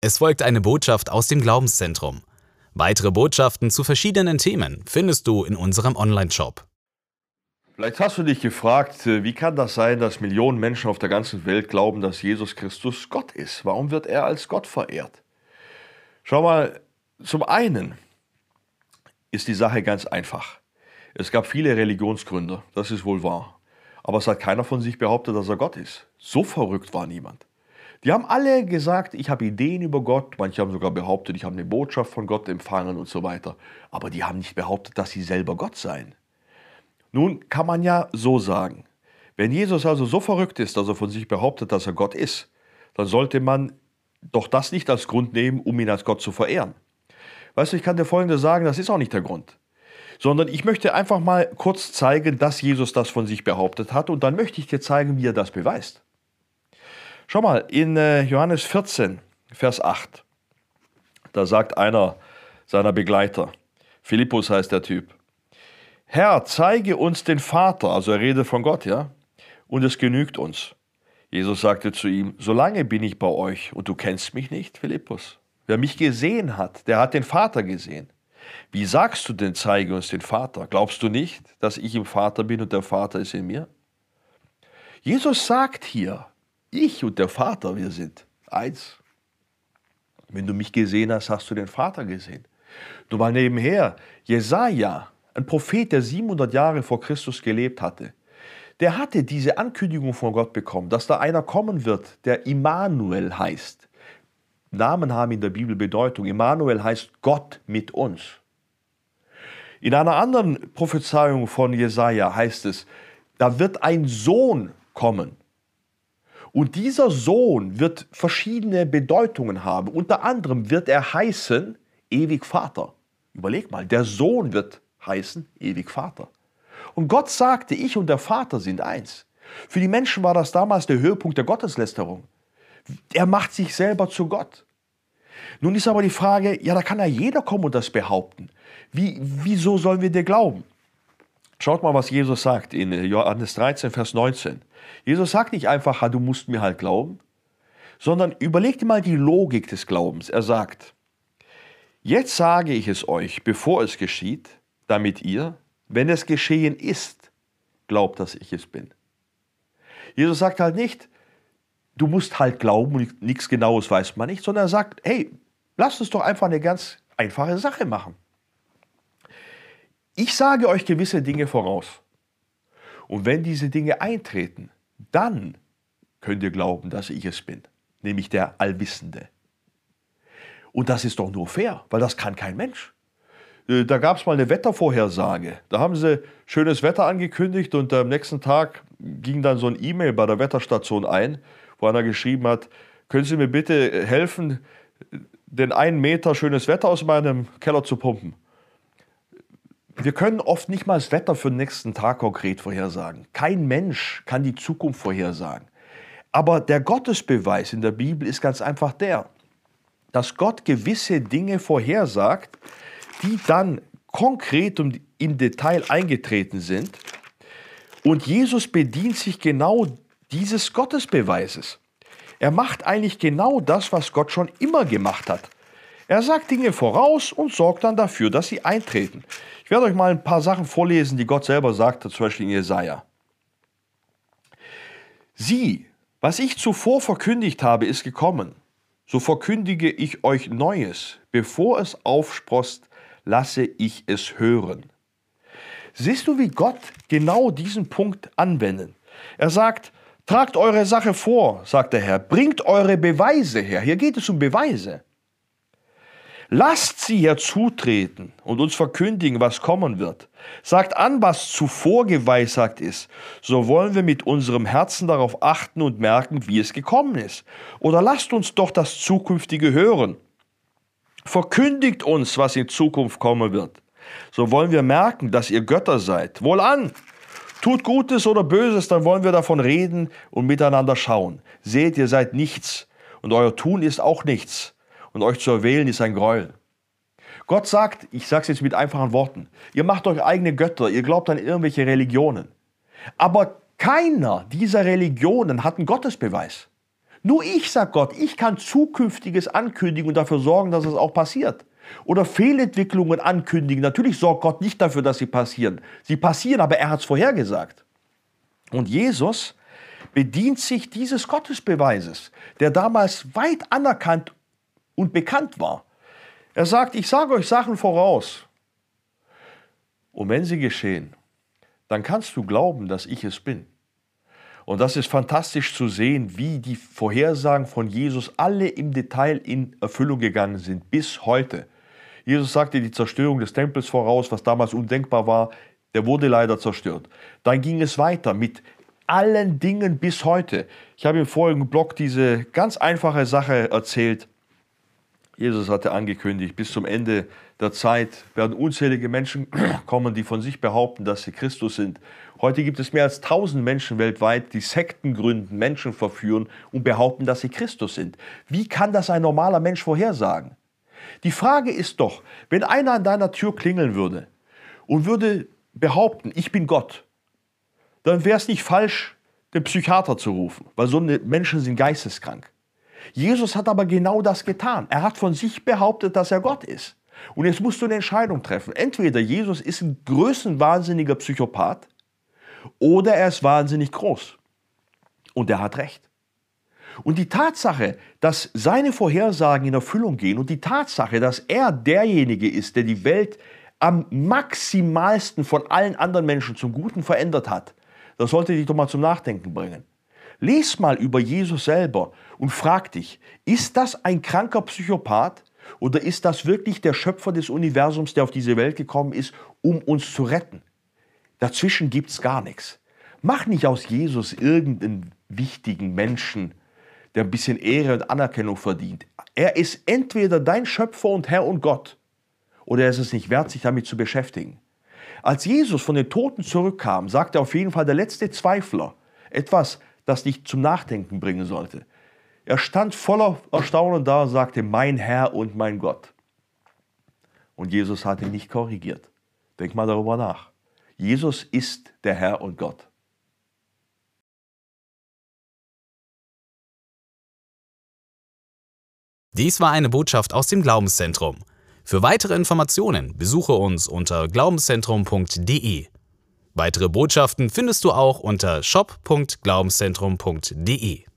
Es folgt eine Botschaft aus dem Glaubenszentrum. Weitere Botschaften zu verschiedenen Themen findest du in unserem Online-Shop. Vielleicht hast du dich gefragt, äh, wie kann das sein, dass Millionen Menschen auf der ganzen Welt glauben, dass Jesus Christus Gott ist? Warum wird er als Gott verehrt? Schau mal, zum einen ist die Sache ganz einfach. Es gab viele Religionsgründer, das ist wohl wahr. Aber es hat keiner von sich behauptet, dass er Gott ist. So verrückt war niemand. Die haben alle gesagt, ich habe Ideen über Gott. Manche haben sogar behauptet, ich habe eine Botschaft von Gott empfangen und so weiter. Aber die haben nicht behauptet, dass sie selber Gott seien. Nun kann man ja so sagen, wenn Jesus also so verrückt ist, dass er von sich behauptet, dass er Gott ist, dann sollte man doch das nicht als Grund nehmen, um ihn als Gott zu verehren. Weißt du, ich kann dir Folgendes sagen, das ist auch nicht der Grund. Sondern ich möchte einfach mal kurz zeigen, dass Jesus das von sich behauptet hat und dann möchte ich dir zeigen, wie er das beweist. Schau mal, in äh, Johannes 14, Vers 8, da sagt einer seiner Begleiter, Philippus heißt der Typ, Herr, zeige uns den Vater, also er redet von Gott, ja, und es genügt uns. Jesus sagte zu ihm, solange bin ich bei euch und du kennst mich nicht, Philippus. Wer mich gesehen hat, der hat den Vater gesehen. Wie sagst du denn, zeige uns den Vater? Glaubst du nicht, dass ich im Vater bin und der Vater ist in mir? Jesus sagt hier, ich und der Vater, wir sind eins. Wenn du mich gesehen hast, hast du den Vater gesehen. Nur mal nebenher, Jesaja, ein Prophet, der 700 Jahre vor Christus gelebt hatte, der hatte diese Ankündigung von Gott bekommen, dass da einer kommen wird, der Immanuel heißt. Namen haben in der Bibel Bedeutung. Immanuel heißt Gott mit uns. In einer anderen Prophezeiung von Jesaja heißt es, da wird ein Sohn kommen. Und dieser Sohn wird verschiedene Bedeutungen haben. Unter anderem wird er heißen ewig Vater. Überleg mal, der Sohn wird heißen ewig Vater. Und Gott sagte, ich und der Vater sind eins. Für die Menschen war das damals der Höhepunkt der Gotteslästerung. Er macht sich selber zu Gott. Nun ist aber die Frage, ja, da kann ja jeder kommen und das behaupten. Wie, wieso sollen wir dir glauben? Schaut mal, was Jesus sagt in Johannes 13, Vers 19. Jesus sagt nicht einfach, du musst mir halt glauben, sondern überleg dir mal die Logik des Glaubens. Er sagt, jetzt sage ich es euch, bevor es geschieht, damit ihr, wenn es geschehen ist, glaubt, dass ich es bin. Jesus sagt halt nicht, du musst halt glauben und nichts Genaues weiß man nicht, sondern er sagt, hey, lasst uns doch einfach eine ganz einfache Sache machen. Ich sage euch gewisse Dinge voraus. Und wenn diese Dinge eintreten, dann könnt ihr glauben, dass ich es bin, nämlich der Allwissende. Und das ist doch nur fair, weil das kann kein Mensch. Äh, da gab es mal eine Wettervorhersage. Da haben sie schönes Wetter angekündigt und am nächsten Tag ging dann so ein E-Mail bei der Wetterstation ein, wo einer geschrieben hat, können Sie mir bitte helfen, den einen Meter schönes Wetter aus meinem Keller zu pumpen. Wir können oft nicht mal das Wetter für den nächsten Tag konkret vorhersagen. Kein Mensch kann die Zukunft vorhersagen. Aber der Gottesbeweis in der Bibel ist ganz einfach der, dass Gott gewisse Dinge vorhersagt, die dann konkret und im Detail eingetreten sind. Und Jesus bedient sich genau dieses Gottesbeweises. Er macht eigentlich genau das, was Gott schon immer gemacht hat. Er sagt Dinge voraus und sorgt dann dafür, dass sie eintreten. Ich werde euch mal ein paar Sachen vorlesen, die Gott selber sagte, zum Beispiel in Jesaja. Sieh, was ich zuvor verkündigt habe, ist gekommen. So verkündige ich euch Neues. Bevor es aufsprost, lasse ich es hören. Siehst du, wie Gott genau diesen Punkt anwendet? Er sagt, tragt eure Sache vor, sagt der Herr, bringt eure Beweise her. Hier geht es um Beweise. Lasst sie herzutreten und uns verkündigen, was kommen wird. Sagt an, was zuvor geweissagt ist. So wollen wir mit unserem Herzen darauf achten und merken, wie es gekommen ist. Oder lasst uns doch das Zukünftige hören. Verkündigt uns, was in Zukunft kommen wird. So wollen wir merken, dass ihr Götter seid. Wohlan! Tut Gutes oder Böses, dann wollen wir davon reden und miteinander schauen. Seht, ihr seid nichts und euer Tun ist auch nichts und euch zu erwählen ist ein Gräuel. Gott sagt, ich sage es jetzt mit einfachen Worten, ihr macht euch eigene Götter, ihr glaubt an irgendwelche Religionen. Aber keiner dieser Religionen hat einen Gottesbeweis. Nur ich, sagt Gott, ich kann Zukünftiges ankündigen und dafür sorgen, dass es auch passiert. Oder Fehlentwicklungen ankündigen. Natürlich sorgt Gott nicht dafür, dass sie passieren. Sie passieren, aber er hat es vorhergesagt. Und Jesus bedient sich dieses Gottesbeweises, der damals weit anerkannt und bekannt war. Er sagt, ich sage euch Sachen voraus. Und wenn sie geschehen, dann kannst du glauben, dass ich es bin. Und das ist fantastisch zu sehen, wie die Vorhersagen von Jesus alle im Detail in Erfüllung gegangen sind, bis heute. Jesus sagte die Zerstörung des Tempels voraus, was damals undenkbar war. Der wurde leider zerstört. Dann ging es weiter mit allen Dingen bis heute. Ich habe im vorigen Blog diese ganz einfache Sache erzählt. Jesus hatte angekündigt, bis zum Ende der Zeit werden unzählige Menschen kommen, die von sich behaupten, dass sie Christus sind. Heute gibt es mehr als 1000 Menschen weltweit, die Sekten gründen, Menschen verführen und behaupten, dass sie Christus sind. Wie kann das ein normaler Mensch vorhersagen? Die Frage ist doch, wenn einer an deiner Tür klingeln würde und würde behaupten, ich bin Gott, dann wäre es nicht falsch, den Psychiater zu rufen, weil so Menschen sind geisteskrank. Jesus hat aber genau das getan. Er hat von sich behauptet, dass er Gott ist. Und jetzt musst du eine Entscheidung treffen. Entweder Jesus ist ein größenwahnsinniger Psychopath oder er ist wahnsinnig groß. Und er hat recht. Und die Tatsache, dass seine Vorhersagen in Erfüllung gehen und die Tatsache, dass er derjenige ist, der die Welt am maximalsten von allen anderen Menschen zum Guten verändert hat, das sollte dich doch mal zum Nachdenken bringen. Lies mal über Jesus selber und frag dich, ist das ein kranker Psychopath oder ist das wirklich der Schöpfer des Universums, der auf diese Welt gekommen ist, um uns zu retten? Dazwischen gibt es gar nichts. Mach nicht aus Jesus irgendeinen wichtigen Menschen, der ein bisschen Ehre und Anerkennung verdient. Er ist entweder dein Schöpfer und Herr und Gott, oder er ist es nicht wert, sich damit zu beschäftigen. Als Jesus von den Toten zurückkam, sagte auf jeden Fall der letzte Zweifler etwas, das dich zum Nachdenken bringen sollte. Er stand voller Erstaunen da und sagte, mein Herr und mein Gott. Und Jesus hat ihn nicht korrigiert. Denk mal darüber nach. Jesus ist der Herr und Gott. Dies war eine Botschaft aus dem Glaubenszentrum. Für weitere Informationen besuche uns unter glaubenszentrum.de. Weitere Botschaften findest du auch unter shop.glaubenszentrum.de.